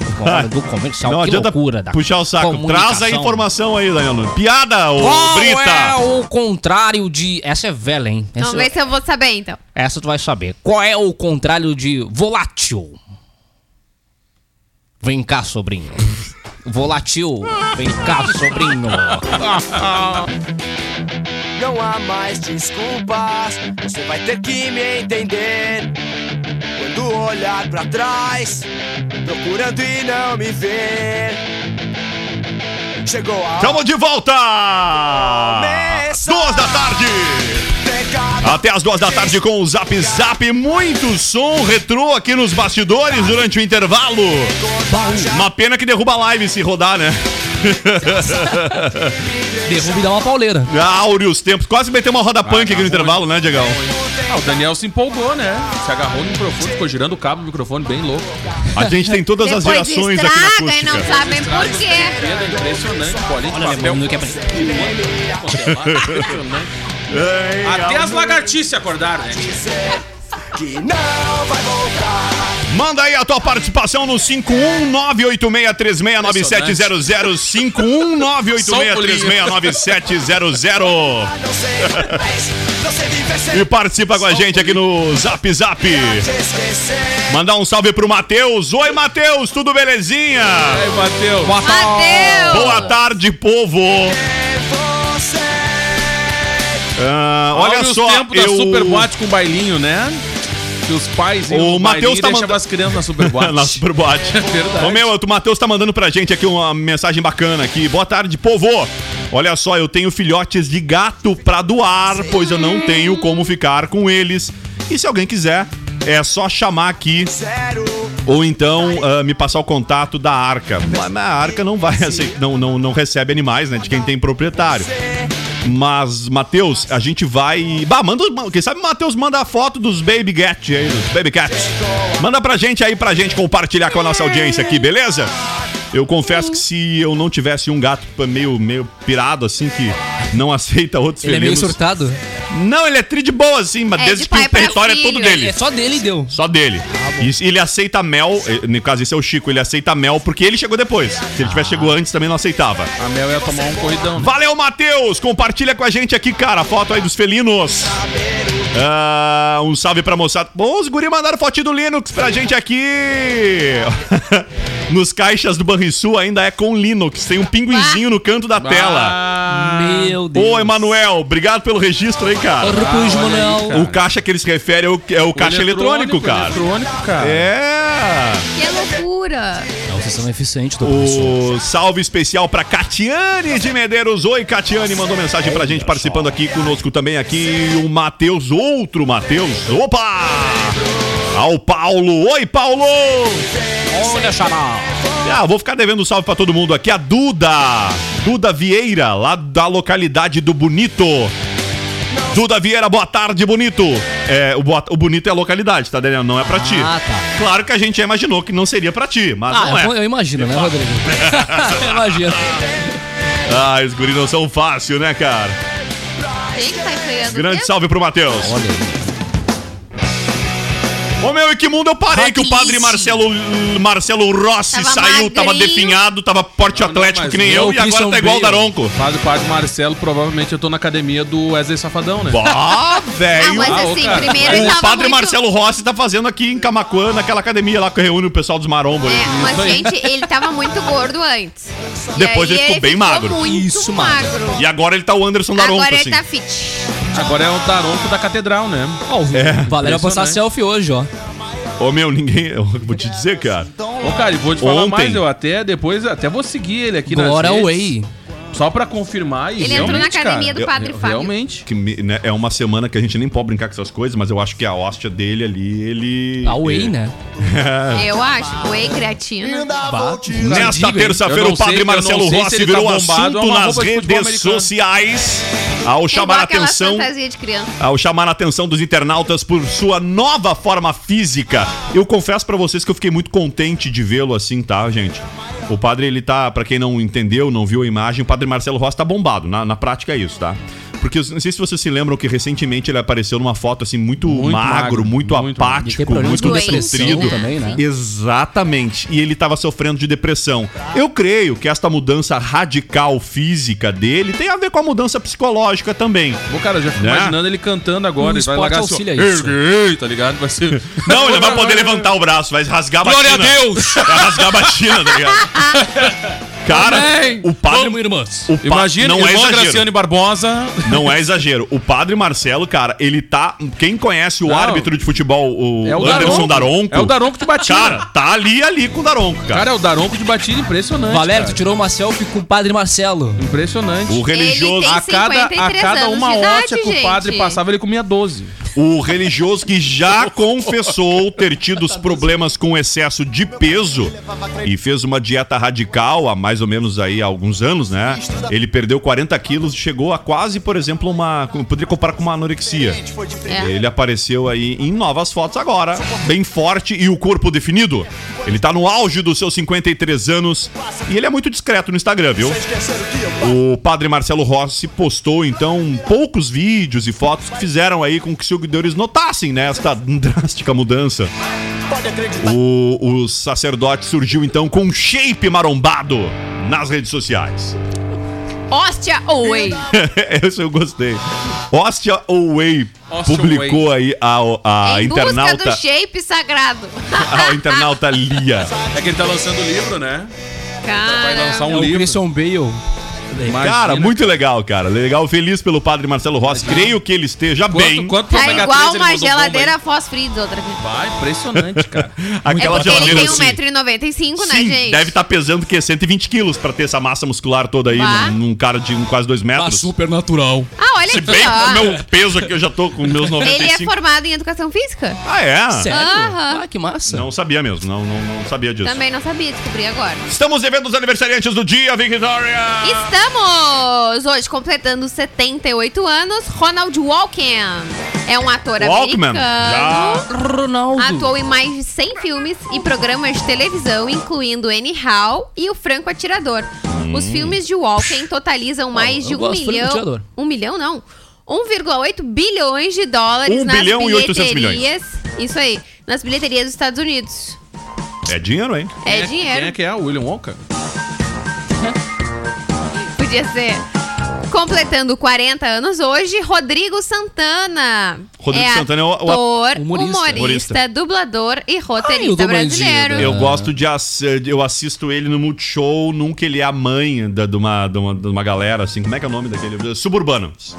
do comercial, Não que adianta loucura da puxar o saco. Traz a informação aí, Danilo. Piada, ô Qual Brita. é o contrário de... Essa é velha, hein? Essa, Vamos ver se eu vou saber então. essa tu vai saber. Qual é o contrário de volátil? Vem cá, sobrinho. Volátil. Vem cá, sobrinho. Não há mais desculpas, você vai ter que me entender. Quando olhar pra trás, procurando e não me ver. Chegou a hora Tamo de volta! Duas da tarde! Até as duas da tarde com o Zap Zap. Muito som retrô aqui nos bastidores durante o intervalo. Uma pena que derruba a live se rodar, né? Derruba e dá uma pauleira. Áureos tempos. Quase meteu uma roda punk aqui no intervalo, né, Diegão? Ah, o Daniel se empolgou, né? Se agarrou no microfone, ficou girando o cabo do microfone bem louco. A gente tem todas as Depois gerações aqui na estraga e não sabem por quê. É impressionante, bolinha de Olha, papel. lembrando que é... Impressionante. Até as lagartixas acordaram, né? Que não vai voltar. Manda aí a tua participação no 51986369700 51986369700 Não sei, você vive sem e participa com a gente aqui no Zap Zap. Mandar um salve pro Matheus. Oi, Matheus, tudo belezinha? Matheus. Matheus! Boa tarde, povo. Ah, olha os só, tempos da eu... Superboate com bailinho, né? Que os pais iam O Matheus e tá deixavam manda- as crianças na Superboate. na Superboate. verdade. Ô meu, o Matheus tá mandando pra gente aqui uma mensagem bacana aqui. Boa tarde, povo. Olha só, eu tenho filhotes de gato pra doar, pois eu não tenho como ficar com eles. E se alguém quiser, é só chamar aqui zero. ou então ah, me passar o contato da Arca. Mas a Arca não vai aceitar, não, não, não recebe animais, né? De quem tem proprietário. Mas, Matheus, a gente vai. Bah, manda. Quem sabe o Matheus manda a foto dos Baby Cat aí, dos Baby Cats. Manda pra gente aí, pra gente compartilhar com a nossa audiência aqui, beleza? Eu confesso que se eu não tivesse um gato meio, meio pirado, assim, que não aceita outros Ele é meio felinos. surtado. Não, ele é tri de boa, assim, mas É, desde de que pai o pra território é filho. todo dele. É só dele e deu. Só dele. E ele aceita mel, eh, no caso esse é o Chico, ele aceita mel porque ele chegou depois. Se ele tivesse chegado antes também não aceitava. A Mel ia tomar um corridão. né? Valeu, Matheus! Compartilha com a gente aqui, cara, a foto aí dos felinos. Ah, um salve pra moçada. Bom, os guri mandaram fotinho do Linux pra gente aqui. Nos caixas do Banrisul ainda é com Linux. Tem um pinguinzinho no canto da tela. Ah, Meu Deus. Ô, Emanuel, obrigado pelo registro aí, cara. Manuel. O caixa que eles referem é o, é o caixa eletrônico, cara. Eletrônico, cara. É. Que loucura. É um sistema eficiente do professor. O salve especial pra Catiane de Medeiros. Oi, Catiane, mandou mensagem pra gente participando aqui conosco também aqui o Matheus, outro Matheus. Opa! Ao Paulo. Oi, Paulo! Olha, chamar. Ah, vou ficar devendo um salve pra todo mundo aqui. A Duda. Duda Vieira, lá da localidade do Bonito. Duda Vieira, boa tarde, Bonito. É, o, boa- o Bonito é a localidade, tá, Daniel? Não é pra ti. Ah, tá. Claro que a gente já imaginou que não seria pra ti, mas Ah, não é. eu, eu imagino, né, Rodrigo? eu imagino. Ah, os guris não são fácil, né, cara? Quem que tá? Grande mesmo? salve pro Matheus. Olha aí. Ô meu, e que mundo eu parei que o padre. Marcelo Marcelo Rossi Tava saiu, tava magrinho. definhado, tava porte Não, não, atlético mas que nem o eu, e agora tá igual o. Daronco. Faz o padre Marcelo, provavelmente eu tô na academia do Wesley Safadão, né? Ah, Ah, velho. mas Ah, ô, assim, cara. primeiro ele O tava padre muito... Marcelo Rossi tá fazendo aqui em Camacuã, naquela academia lá que reúne o pessoal dos marombos. ali. É, mas gente, ele tava muito gordo antes. E Depois aí ele ficou bem magro. muito Isso, magro. magro. E agora ele tá o Anderson Daronco, Agora assim. ele tá fit. Agora é o Daronco da Catedral, né? Ó, o É. Valério vai postar selfie hoje, ó. Ô meu, ninguém. Eu vou te dizer, cara. Ô, cara, e vou te falar Ontem. mais, eu até depois, até vou seguir ele aqui nas Glória redes, Way. Só pra confirmar e Ele entrou na realmente, academia cara, do Padre eu- Fábio. Realmente. Que me- né, é uma semana que a gente nem pode brincar com essas coisas, mas eu acho que a hóstia dele ali, ele. A Way, né? Eu acho. Whey, creatina. Nesta digo, hein? terça-feira, não o padre sei- eu não Marcelo sei se Rossi ele virou tá bombado, assunto é uma nas roupa de futebol redes americano. sociais ao chamar a aquela atenção. fantasia de criança. Ao chamar a atenção dos internautas por sua nova forma física. Eu confesso pra vocês que eu fiquei muito contente de vê-lo assim, tá, gente? O padre, ele tá, pra quem não entendeu, não viu a imagem, o padre Marcelo Rossi tá bombado. Na, na prática é isso, tá? Porque eu não sei se vocês se lembram que recentemente ele apareceu numa foto assim muito, Muito magro, magro, muito, muito apático, muito com Doente, desnutrido. também, né? Exatamente. E ele estava sofrendo de depressão. Eu creio que esta mudança radical física dele tem a ver com a mudança psicológica também. Pô, cara, eu já fico Né? imaginando ele cantando agora. O ele vai esporte largar auxilia ó, isso. Tá ligado? Vai ser... Não, ele vai poder levantar o braço, vai rasgar a Glória batina. a Deus! Vai rasgar a batina, tá ligado? Cara, Amém! o padre. Vamos, irmãs. O pa- Imagina, não é irmã exagero. Graciane Barbosa. Não é exagero. O padre Marcelo, cara, ele tá. Quem conhece o Não. árbitro de futebol, o É o Anderson Daronco. É o Daronco de batida. Cara, tá ali ali com o Daronco, cara. Cara, é o Daronco de batida impressionante. Valério, tu cara. tirou uma selfie com o padre Marcelo. Impressionante. O religioso. Ele tem A cada, a 53 cada anos uma de idade, hóstia que o padre passava, ele comia 12. O religioso que já confessou ter tido os problemas com excesso de peso e fez uma dieta radical há mais ou menos aí há alguns anos, né? Ele perdeu 40 quilos e chegou a quase, por exemplo, uma. Poderia comparar com uma anorexia. É. Ele apareceu aí em novas fotos agora, bem forte e o corpo definido. Ele tá no auge dos seus 53 anos e ele é muito discreto no Instagram, viu? O padre Marcelo Rossi postou então poucos vídeos e fotos que fizeram aí com que os seguidores notassem né, esta drástica mudança. O, o sacerdote surgiu então com um shape marombado nas redes sociais. Hóstia ou whey? Esse eu gostei. Whey Hostia publicou aí a, a em busca internauta do shape sagrado. a internauta Lia. É que ele tá lançando o livro, né? Vai lançar Cara, um é o livro. Christian Bale. Imagina. Cara, muito legal, cara. Legal, feliz pelo padre Marcelo Rossi. Creio que ele esteja bem. Quanto, quanto pro tá igual 3 ele uma geladeira aí? fosfridos outra vez. Vai, impressionante, cara. É Aquela ele geladeira tem assim. 1,95m, né, Sim, gente? deve estar pesando que 120 quilos pra ter essa massa muscular toda aí num, num cara de um, quase 2 Tá metros. super natural. Ah, olha Se aqui, bem ó. com o meu peso aqui, eu já tô com meus Ele é 95. formado em educação física? Ah, é? Sério? Ah, que massa. Não sabia mesmo, não, não, não sabia disso. Também não sabia, descobri agora. Estamos devendo os aniversariantes do dia, Victoria! Estamos hoje completando 78 anos. Ronald Walken é um ator Walkman, americano. já. Ronaldo. Atuou em mais de 100 filmes e programas de televisão, incluindo Anyhow e O Franco Atirador. Os filmes de Walken totalizam mais de um milhão. Um milhão, não. 1,8 bilhões de dólares Um nas bilhão e 800 bilheterias. Isso aí, nas bilheterias dos Estados Unidos. É dinheiro, hein? É, Quem dinheiro. Quem é que é? O William Wonka? Podia ser. Completando 40 anos hoje, Rodrigo Santana. Rodrigo é Santana é o- o ator, humorista. humorista, Humorista. dublador e Ai, roteirista o brasileiro. Eu gosto de. ass- Eu assisto ele no Multishow, nunca ele é a mãe da, de, uma, de, uma, de uma galera, assim. Como é que é o nome daquele? Suburbanos.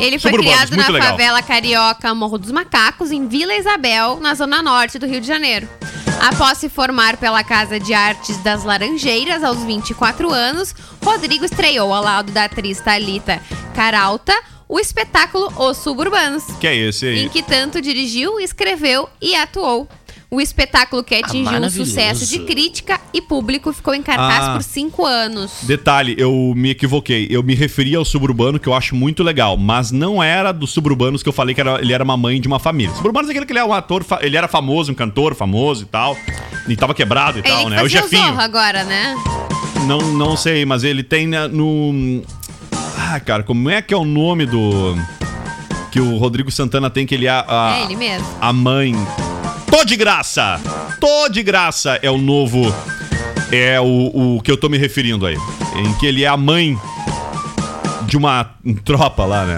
Ele foi Suburbanos, criado na legal. favela carioca Morro dos Macacos, em Vila Isabel, na zona norte do Rio de Janeiro. Após se formar pela Casa de Artes das Laranjeiras aos 24 anos, Rodrigo estreou ao lado da atriz Thalita Caralta o espetáculo Os Suburbanos, Que é esse aí? em que tanto dirigiu, escreveu e atuou. O espetáculo que atingiu um sucesso de crítica e público ficou em cartaz Ah. por cinco anos. Detalhe, eu me equivoquei. Eu me referi ao suburbano, que eu acho muito legal, mas não era dos suburbanos que eu falei que era- ele era uma mãe de uma família. Suburbanos é aquele que ele é um ator, ele era famoso, um cantor famoso e tal. E tava quebrado e Ele tal, que né? O fazia o Jefinho. Zorro agora, né? Não, não sei, mas ele tem na- no. Ah, cara, como é que é o nome do. Que o Rodrigo Santana tem, que ele é a, É ele mesmo. a mãe. Tô de graça! Tô de graça é o novo. É o, o que eu tô me referindo aí. Em que ele é a mãe de uma tropa lá, né?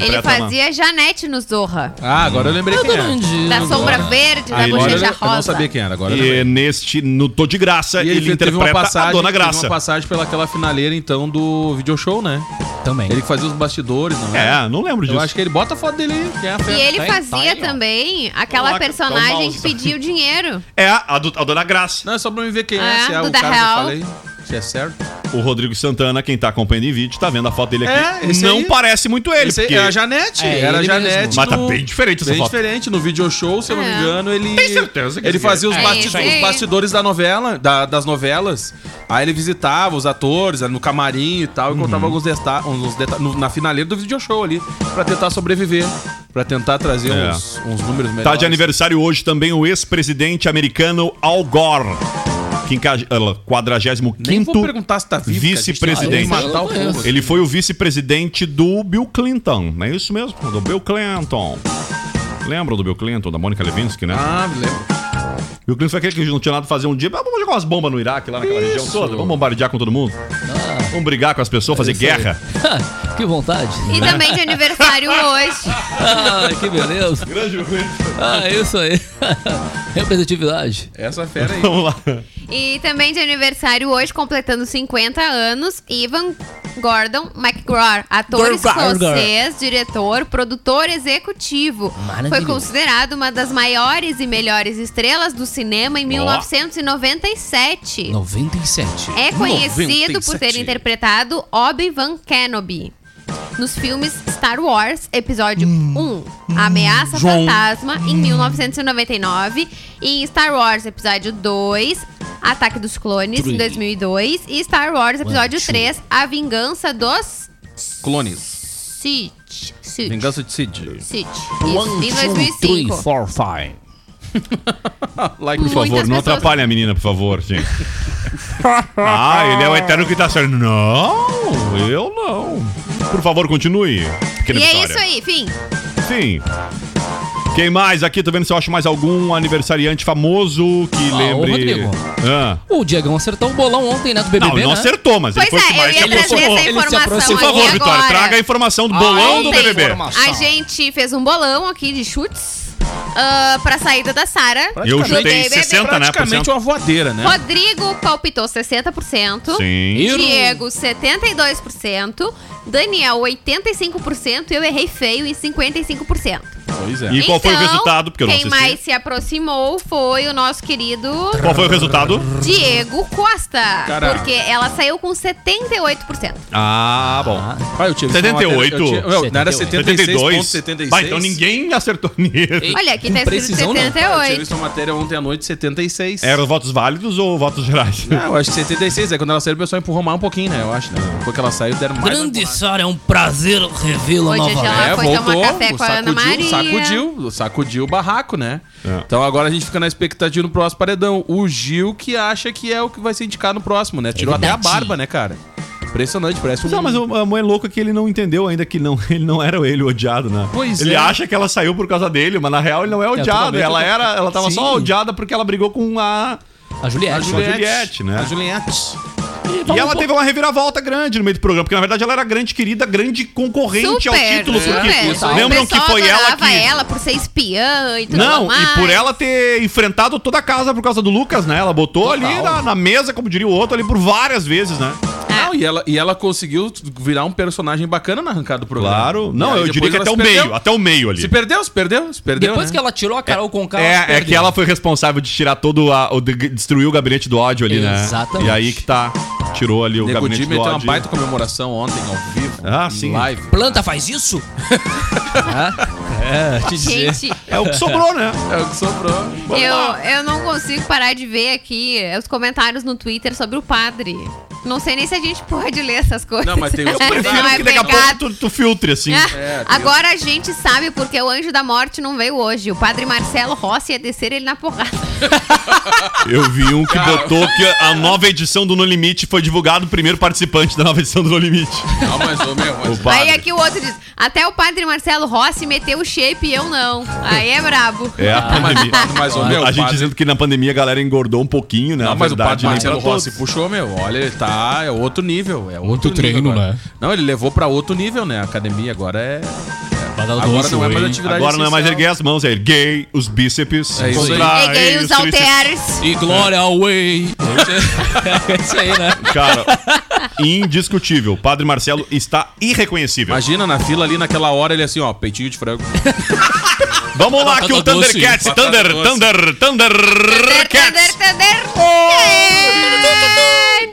Ele Interpreta uma- fazia Janete no Zorra. Ah, agora eu lembrei quem é. Bandido. Da sombra verde, da Agora eu, bochecha eu não rosa. sabia quem era, agora eu E lembrei. neste, no Tô de Graça, E ele, ele, teve uma interpreta passagem, a Dona teve Graça. uma passagem pelaquela finaleira, então, do video show, né? Também. Ele que fazia os bastidores, não é? É, não lembro disso. Eu acho que ele bota a foto dele aí, que é a E ele Tá fazia tá aí, ó. também aquela personagem tá o que pediu dinheiro. É, a, do- a Dona Graça. Não, é só pra me ver quem é, É, se é o cara que eu Real. falei. Se é certo. O Rodrigo Santana, quem tá acompanhando em vídeo, tá vendo a foto dele aqui. É, esse não aí. parece muito ele, Esse porque... é a Janete. É, era a Janete. mesmo. Mas tá bem diferente essa Bem foto. diferente. No video show, se eu não me É. engano, ele. Tem certeza que Ele esse fazia os, é os bastidores da novela, da- das novelas. Aí ele visitava os atores no camarim e tal, e Uhum. contava alguns desta- uns deta- no- na finaleira do video show ali, pra tentar sobreviver. Pra tentar trazer É. uns, uns números melhores. Tá de aniversário hoje também o ex-presidente americano Al Gore. Quinca- ah, 45 Nem vou perguntar se tá vivo. gente vice-presidente. tem que matar o povo. Ele foi o vice-presidente do Bill Clinton. Não é isso mesmo? Do Bill Clinton. Lembra do Bill Clinton, da Mônica Lewinsky, né? Ah, me lembro. Bill Clinton foi aquele que não tinha nada pra fazer um dia. Ah, vamos jogar umas bombas no Iraque, lá naquela região toda. Vamos bombardear com todo mundo. Vamos brigar com as pessoas, fazer isso aí. guerra. que vontade. E também de aniversário hoje. Ai, que beleza. Grande. Ah, isso aí. Representatividade. Essa fera aí. Vamos lá. E também de aniversário hoje, completando 50 anos, Ivan Gordon McGraw, ator escocês, diretor, produtor executivo. Foi considerado uma das maiores e melhores estrelas do cinema em 1997. 97. É conhecido 97. por ter interpretado Obi-Wan Kenobi. Nos filmes Star Wars, episódio 1, A Ameaça Fantasma, em 1999, e em Star Wars, episódio 2, Ataque dos Clones, em Three. 2002, e Star Wars, episódio two. 3, A Vingança dos Clones. Sith. Sith. Vingança de Sid. Sith. Isso, em 2005. 4, 5. Like Por favor, Muitas não pessoas- atrapalhe a menina, por favor, gente. ah, ele é o eterno que tá saindo. Não, eu não. Por favor, continue. Pequena E é Vitória. isso aí, fim. Sim. Quem mais aqui? Tô vendo se eu acho mais algum aniversariante famoso que Ah, ô, lembre. Rodrigo. Ah. O Diegão acertou o bolão ontem, né? Do BBB, Não, não né? acertou, mas Pois ele foi o é, eu mais se ia trazer aproximou. essa informação. Por favor, Vitória, agora. traga a informação do bolão do Ontem, BBB. A gente fez um bolão aqui de chutes ah, pra saída da Sara. Eu do chutei BBB. 60, né? Praticamente uma voadeira, né? Rodrigo palpitou 60%. Sim. Diego, 72%. Daniel, 85%. E eu errei feio em 55%. Pois é. E qual foi o Então, resultado? Porque eu não quem assisti. mais se aproximou foi o nosso querido Qual foi o resultado? Diego Costa. Caraca. Porque ela saiu com 78%. Ah, bom. Pai, eu visto 78? uma matéria- eu tinha- não, não era 72? 76,76. Vai, então ninguém acertou nisso. Olha, aqui com tá escrito precisão, não. Eu tinha 78. visto uma matéria ontem à noite, 76. Eram votos válidos ou votos gerais? Não, eu acho que 76. É quando ela saiu, o pessoal empurrou mais um pouquinho, né? Eu acho, né? Depois que ela saiu, deram mais. Grande Sara, é um prazer revê-la Hoje novamente. já- É, foi tomar café com a Ana Maria. Sacudiu, sacudiu o barraco, né? É. Então agora a gente fica na expectativa no próximo paredão. O Gil que acha que é o que vai ser indicado no próximo, né? Tirou até a barba, né, cara? Impressionante, parece um. Não, mas a mãe louca que ele não entendeu ainda que não, ele não era ele o odiado, né? Pois ele é. acha que ela saiu por causa dele, mas na real ele não é odiado. totalmente ela era, ela tava Sim. só odiada porque ela brigou com a A Juliette. A Juliette, né? A Juliette. E ela teve uma reviravolta grande no meio do programa, porque na verdade ela era grande querida, grande concorrente ao título. super. Porque O lembram que foi ela que. ela por ser espiã e tudo Não, mais. e por ela ter enfrentado toda a casa por causa do Lucas, né? Ela botou ali na, na mesa, como diria o outro, ali por várias vezes, né? Não, e ela, e ela conseguiu virar um personagem bacana na arrancada do programa. Claro. Não, eu diria que até o perdeu. meio, até o meio ali. Se perdeu, se perdeu, se perdeu. Depois né? que ela tirou a Carol com carro, É, é que ela foi responsável de tirar todo a, o de- destruir o gabinete do ódio ali, né? Exatamente. E aí que tá tirou ali o Nego gabinete do meteu uma ódio. baita comemoração ontem ao vivo. Ah, sim. Live. Planta faz isso? é, te dizer. Gente, É o que sobrou, né? É o que sobrou. eu, eu não consigo parar de ver aqui os comentários no Twitter sobre o padre. Não sei nem se a gente pode ler essas coisas. Não, mas tem os- Não Prefiro é que daqui a pouco tu, tu filtre, assim. Ah, Agora a gente sabe porque o anjo da morte não veio hoje. O padre Marcelo Rossi ia descer ele na porrada. Eu vi um que botou que a nova edição do No Limite foi divulgado o primeiro participante da nova edição do No Limite. Não, mas, ô, meu, mas... O. Aí aqui o outro diz: até o padre Marcelo Rossi meteu o shape e eu não. Aí é brabo. É a Ah, mas, pandemia. mas, ô, meu, a gente padre- dizendo que na pandemia a galera engordou um pouquinho, né? Não, mas o verdade, padre nem Marcelo Rossi puxou, meu. Olha, ele tá. É outro nível. É outro Muito nível treino, agora. né? Não, ele levou pra outro nível, né? A academia agora é. Agora não é mais hein? atividade Agora não é mais erguer as mãos, é erguei os bíceps. É isso aí. Peguei os halteres. E glória ao way. É isso aí, né? Cara, indiscutível. Padre Marcelo está irreconhecível. Imagina na fila ali naquela hora ele assim, ó, peitinho de frango. Vamos lá, que o. Thundercats, Thunder. Thunder, Thunder, Thundercats. thunder.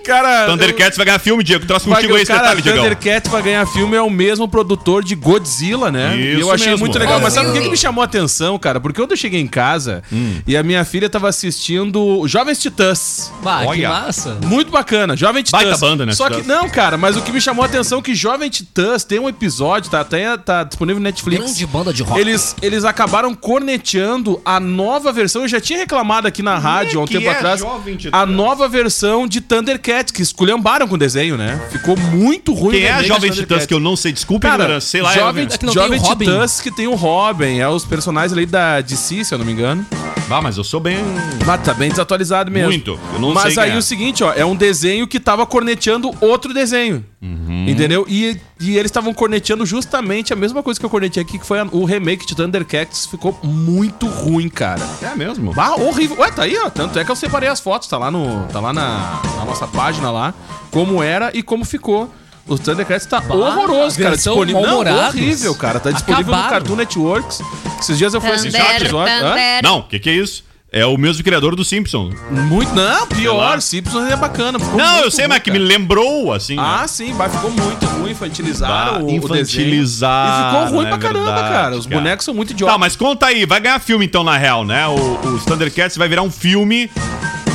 Cara, Thundercats vai ganhar filme, Diego. Traz contigo aí o esse detalhe, Diego. Thundercats vai ganhar filme é o mesmo produtor de Godzilla, né? e Isso eu achei mesmo. muito legal. Mas sabe o que me chamou a atenção, cara? Porque quando eu cheguei em casa Hum. e a minha filha tava assistindo Jovens Titãs. Bah, que Olha. massa. Muito bacana, Jovem Titãs. Baita banda, né, Só que, não, cara, mas o que me chamou a atenção é que Jovem Titãs tem um episódio, tá até tá disponível no Netflix. Grande banda de rock. Eles, eles acabaram corneteando a nova versão. Eu já tinha reclamado aqui na rádio há um que tempo é atrás. Jovem Titãs? A nova versão de Thundercats, que esculhambaram com o desenho, né? Ficou muito ruim. Quem o é a Jovem Titãs que eu não sei? Desculpa, Cara, ignorância. sei lá. Jovem, é... que não tem Jovem. Titãs que tem o Robin, é os personagens ali da DC, se eu não me engano. Ah, mas eu sou bem... Mas tá bem desatualizado mesmo. Muito. Eu não Mas aí quem é. o seguinte, ó, é um desenho que tava corneteando outro desenho. Uhum. Entendeu? E, e eles estavam corneteando justamente a mesma coisa que eu cornetei aqui, que foi a- o remake de Thundercats. Ficou muito ruim, cara. É mesmo. Ah, horrível. Ué, tá aí, ó. Tanto é que eu separei as fotos, tá lá, no, tá lá na, na nossa página lá, como era e como ficou. O Thundercats tá Bah, horroroso, cara. Disponível. Não, horrível, cara. Tá disponível no Acabaram. Cartoon Networks. Esses dias eu fui assistir Thunder, episódio. Não, o que, que é isso? É o mesmo criador do Simpson. Muito. Não, pior. Simpsons é bacana. Não, eu sei, ruim, mas que me lembrou, assim. Ah, né? sim, mas ficou muito ruim, infantilizaram Bah, o, o infantilizaram. E ficou ruim é pra caramba, verdade, cara. Os cara. bonecos são muito idiotas. Tá, mas conta aí, vai ganhar filme então, na real, né? O, os Thundercats vai virar um filme.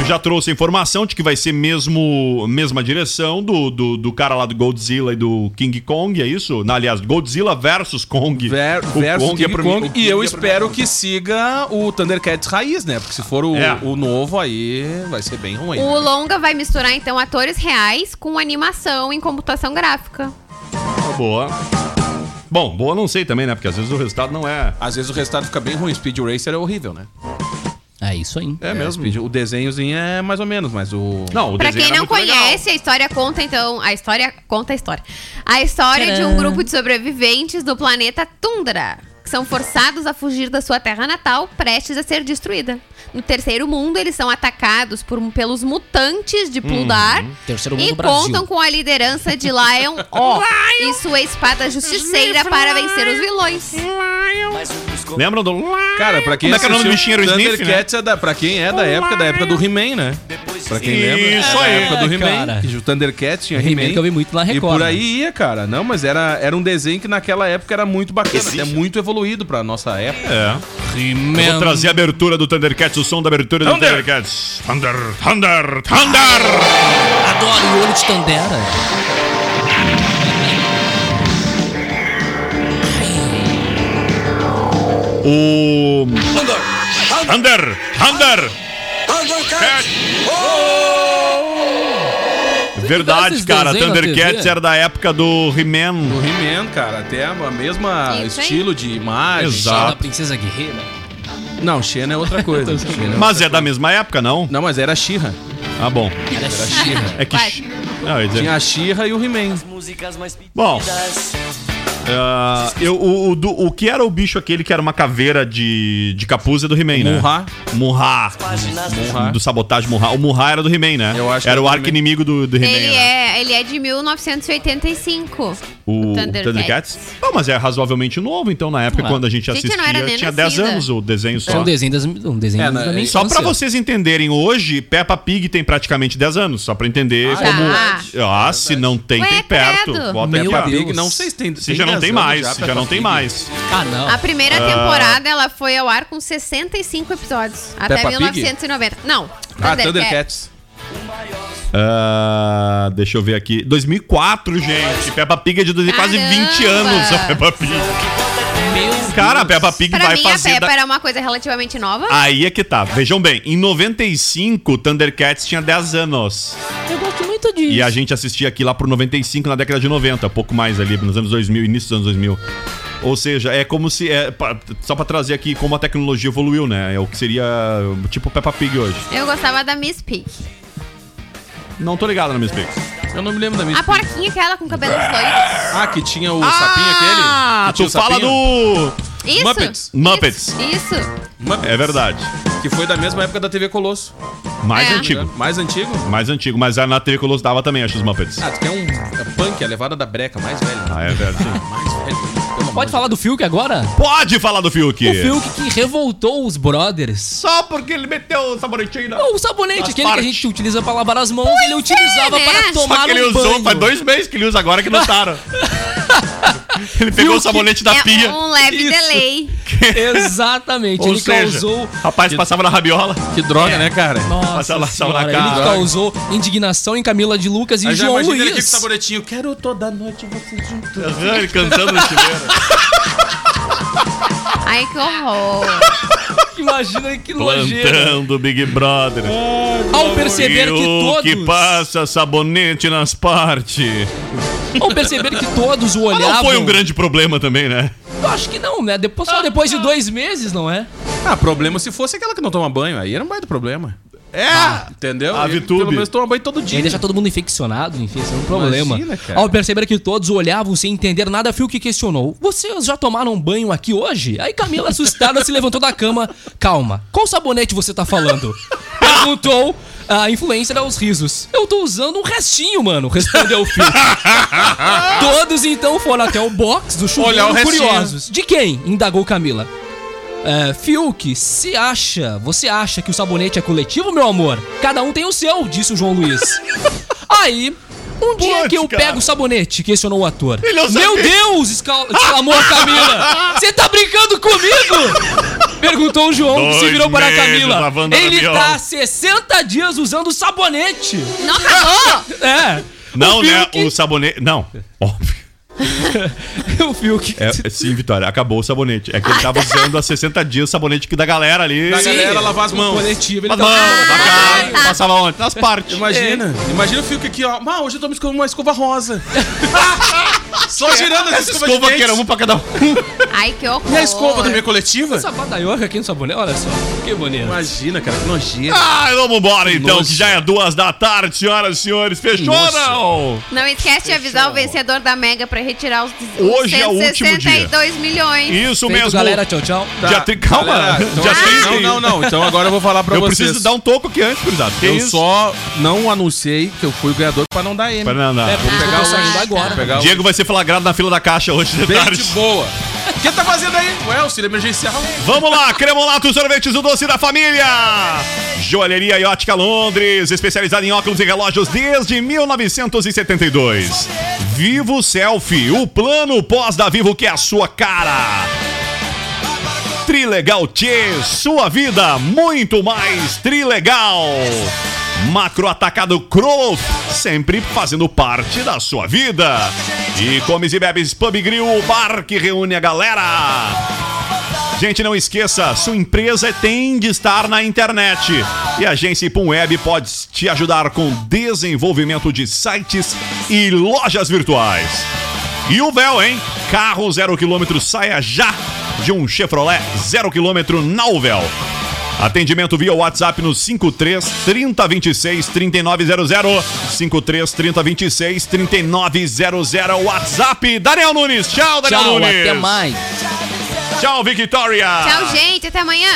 Já trouxe a informação de que vai ser mesmo mesma direção do, do, do cara lá do Godzilla e do King Kong, é isso? Não, aliás, Godzilla versus Kong. Ver, O versus Kong é King pra mim- Kong. o King E eu é espero que siga o Thundercats raiz, né? Porque se for o, É. o novo, aí vai ser bem ruim. O né? longa vai misturar então atores reais com animação em computação gráfica. Tá boa. Bom, boa não sei também, né? Porque às vezes o resultado não é. Às vezes o resultado fica bem ruim. Speed Racer é horrível, né? É isso aí. É mesmo. Speed- o desenhozinho é mais ou menos, mas o. Não, o Pra quem era não muito legal. conhece, a história conta então. A história conta a história. A história de um Tcharam. grupo de sobreviventes do planeta Tundra, que são forçados a fugir da sua terra natal, prestes a ser destruída. No terceiro mundo, eles são atacados por, pelos mutantes de Terceiro mundo e do Brasil. contam com a liderança de Lion O e sua espada justiceira para vencer os vilões. Lembram do. Cara, pra quem Como é que era o nome do bichinho? Era o Sniff, né? É da, pra quem é da época, da época do He-Man, né? Pra quem lembra. Isso é da aí. época do He-Man. cara. que O Thundercats tinha He-Man He-Man. que eu vi muito na E Record, por né? aí ia, cara. Não, mas era, era um desenho que naquela época era muito bacana. É muito evoluído pra nossa época. É. He-Man. Vou trazer a abertura do Thundercats, o som da abertura do Thunder. Thundercats. Thunder, Thunder, Thunder! Adoro o olho de Tandera. O. Thunder, Thunder! Cat. Verdade, cara. Thundercats era da época do He-Man. Do He-Man, cara. Até a mesma estilo de imagem. Exato. Da Princesa Guerreira. Não, Xena é outra coisa. É Mas outra é da mesma época, não? coisa. Não, mas era a She-Ra. Ah, bom. Era Xirra. É que. Não, ia dizer- Tinha a She-Ra e o He-Man. Bom. Ah, eu, o, o, do- o que era o bicho aquele que era uma caveira de, de capuz é do He-Man, né? Murra. Murra. Murra. Do sabotagem Murra. O Murra era do He-Man, né? Eu acho que era era o arco inimigo do, do He-Man. Ele né? é, ele é de 1985. O Thundercats. Thundercats. Não, mas é razoavelmente novo, então, na época, Ah. quando a gente Gente, assistia, tinha 10 nascida. anos o desenho É só. um desenho, das, um desenho É, da né, minha Só pra infância. vocês entenderem, hoje, Peppa Pig tem praticamente 10 anos. Só pra entender Ah, como. é? Ah, se não tem, Ué, tem perto. credo. Bota Meu Peppa Deus. Pig. Não sei se tem. Se já não 10 tem mais, se já Peppa não tem mais. Ah, não. A primeira temporada ela foi ao ar com 65 episódios. Até Peppa Pig? 1990. Não. Ah, Thundercats. Ah, deixa eu ver aqui. 2004, gente. Peppa Pig é de dois- quase Caramba. 20 anos a Peppa Pig. Cara, a Peppa Pig Pra vai mim, fazer. a Peppa da- era uma coisa relativamente nova. Aí é que tá. Vejam bem, em 95, Thundercats tinha 10 anos. Eu gosto muito disso. E a gente assistia aqui lá pro 95 na década de 90, pouco mais ali, nos anos 2000, início dos anos 2000. Ou seja, é como se. É, pa- só pra trazer aqui como a tecnologia evoluiu, né? É o que seria tipo Peppa Pig hoje. Eu gostava da Miss Pig. Não tô ligado na Miss Pig. Eu não me lembro da minha. A porquinha aquela com cabelos loiros. Ah, que tinha o sapinho aquele? Ah, Que tinha tu o fala sapinho? do. Isso. Muppets. Muppets. Isso. isso. Muppets. É verdade. Que foi da mesma época da TV Colosso. Mais É. antigo. Mais antigo? Mais antigo, mas na TV Colosso dava também, acho, os Muppets. Ah, tu quer um é punk, a levada da breca, mais velho. Ah, é verdade. Mais velho. Pode de falar do Fiuk agora? Pode falar do Fiuk. O Fiuk que revoltou os brothers. Só porque ele meteu o sabonetinho na... O sabonete, aquele que a gente utiliza pra lavar as mãos, ele utilizava né? para tomar Só que ele um usou, banho. faz dois meses que ele usa agora que notaram. ele pegou Fiuk o sabonete da é pia. um leve Isso. delay. Exatamente, Ou ele seja, causou... rapaz passava na rabiola. Que droga, né, cara? Nossa Passa lá, sal na senhora, cara. ele causou indignação em Camila de Lucas e já João imagina ele aqui com Luiz. o sabonetinho. Quero toda noite vocês juntos. Aham, ele cantando no chuveiro. Ai, que horror. Imagina que nojeira. Plantando Big Brother. Ao perceber que todos... que passa sabonete nas partes. Ao perceber que todos o Mas olhavam... não foi um grande problema também, né? Eu acho que não, né? Depois, só depois de dois meses, não é? Ah, problema se fosse aquela que não toma banho. Aí era um baita problema. É. Entendeu? A Vitube. Pelo menos toma banho todo dia. aí deixa todo mundo infeccionado, enfim, esse é um problema. Imagina, cara. Ao perceber que todos olhavam sem entender nada, Fiuk questionou: Vocês já tomaram banho aqui hoje? Aí Camila, assustada, se levantou da cama. Calma, qual sabonete você tá falando? Perguntou a influencer aos risos. Eu tô usando um restinho, mano, respondeu o Fiuk. Todos então foram até o box do chuveiro restinho. curiosos. De quem? indagou Camila. É, Fiuk, se acha, você acha que o sabonete é coletivo, meu amor? Cada um tem o seu, disse o João Luiz. Aí, um dia Putz, que eu cara. pego o sabonete, questionou o ator. Ele não Meu sabia. Deus! excla- exclamou a Camila. Você tá brincando comigo? Perguntou o João, que se Dois virou para a Camila. Ele tá há 60 dias usando sabonete. Não acabou? É. Não, o né? O sabonete. Não. Óbvio. o Fiuk. É, é, sim, Vitória, acabou o sabonete. É que ele tava usando há 60 dias o sabonete que da galera ali. Da galera lavar as mãos. Coletivo, ele tá mãos, na cara, tá. passava onde? Nas partes. Imagina. Imagina o Fiuk aqui, ó. Ah, hoje eu tô me escovando uma escova rosa. Só girando essa escova, escova de que era um pra cada um. Ai, que horror. E a escova da minha coletiva? Essa badaioca aqui no sabonete, olha só. Que bonito. Imagina, cara, que nojeira. Ah, vamos embora então, Nossa. que já é duas da tarde, senhoras e senhores. Fechou Nossa. não? Não esquece de avisar o vencedor da Mega pra retirar os Hoje é o último dia. 162 milhões. Isso Feito, mesmo. galera, tchau, tchau. Dia tri- Calma, Galera, então, dia assim, 30. Não, não, não. Então agora eu vou falar pra Eu vocês. preciso dar um toco aqui antes, cuidado. Eu isso? só não anunciei que eu fui o ganhador pra não dar M. Pra não, não. É, porque eu pegar tô o- saindo agora. Vou pegar o- Diego vai ser flagrado na fila da caixa hoje de Bem tarde. de boa. Que tá fazendo aí? Ué, auxílio emergencial. Vamos lá, Cremolato Sorvetes, o doce da família. Joalheria e Ótica Londres, especializada em óculos e relógios desde 1972. Vivo Selfie, o plano pós da Vivo que é a sua cara. Trilegal Tchê, sua vida muito mais trilegal. Macro Atacado Crow, sempre fazendo parte da sua vida. E Comes e Bebes Pub Grill, o bar que reúne a galera. Gente, não esqueça, sua empresa tem de estar na internet. E a agência Ipum Web pode te ajudar com desenvolvimento de sites e lojas virtuais. E o Véu, hein? Carro zero quilômetro, saia já de um Chevrolet zero quilômetro na Uvel. Atendimento via WhatsApp no 53 30 26 3900. 53 30 26 3900. WhatsApp. Daniel Nunes. Tchau, Daniel Tchau, Nunes. até mais. Tchau, Victoria. Tchau, gente. Até amanhã.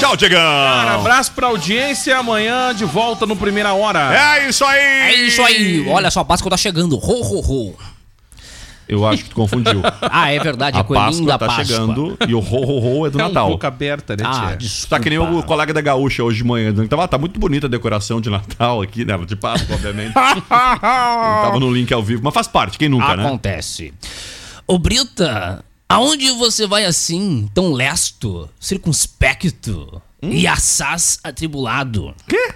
Tchau, Diegão. Cara, abraço pra audiência. Amanhã de volta no Primeira Hora. É isso aí. É isso aí. Olha só, a Páscoa tá chegando. Ho, ho, ho. Eu acho que tu confundiu. Ah, é verdade. A É coelhinho Páscoa da tá Páscoa. chegando e o ho é do um Natal. pouco aberta, né, Ah, tia? Tá que nem o colega da Gaúcha hoje de manhã. que Tava, tá muito bonita a decoração de Natal aqui, né? De Páscoa, obviamente. Tava no link ao vivo, mas faz parte, quem nunca, né? Acontece. Ô, Brita, aonde você vai assim, tão lesto, circunspecto e assaz atribulado? Quê?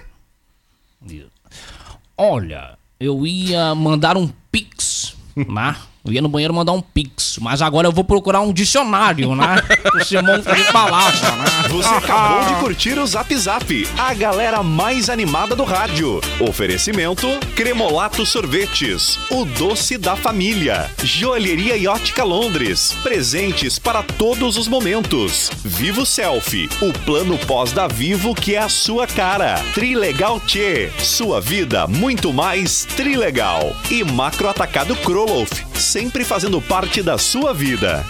Olha, eu ia mandar um pix, né? Eu ia no banheiro mandar um pix, mas agora eu vou procurar um dicionário, né? O Simão de palavra, né? Você acabou de curtir o Zap Zap, a galera mais animada do rádio. Oferecimento: Cremolato Sorvetes, o doce da família. Joalheria e Ótica Londres, presentes para todos os momentos. Vivo Selfie, o plano pós da Vivo que é a sua cara. Trilegal Tchê, sua vida muito mais trilegal. E Macro Atacado Kroloff, sempre fazendo parte da sua vida.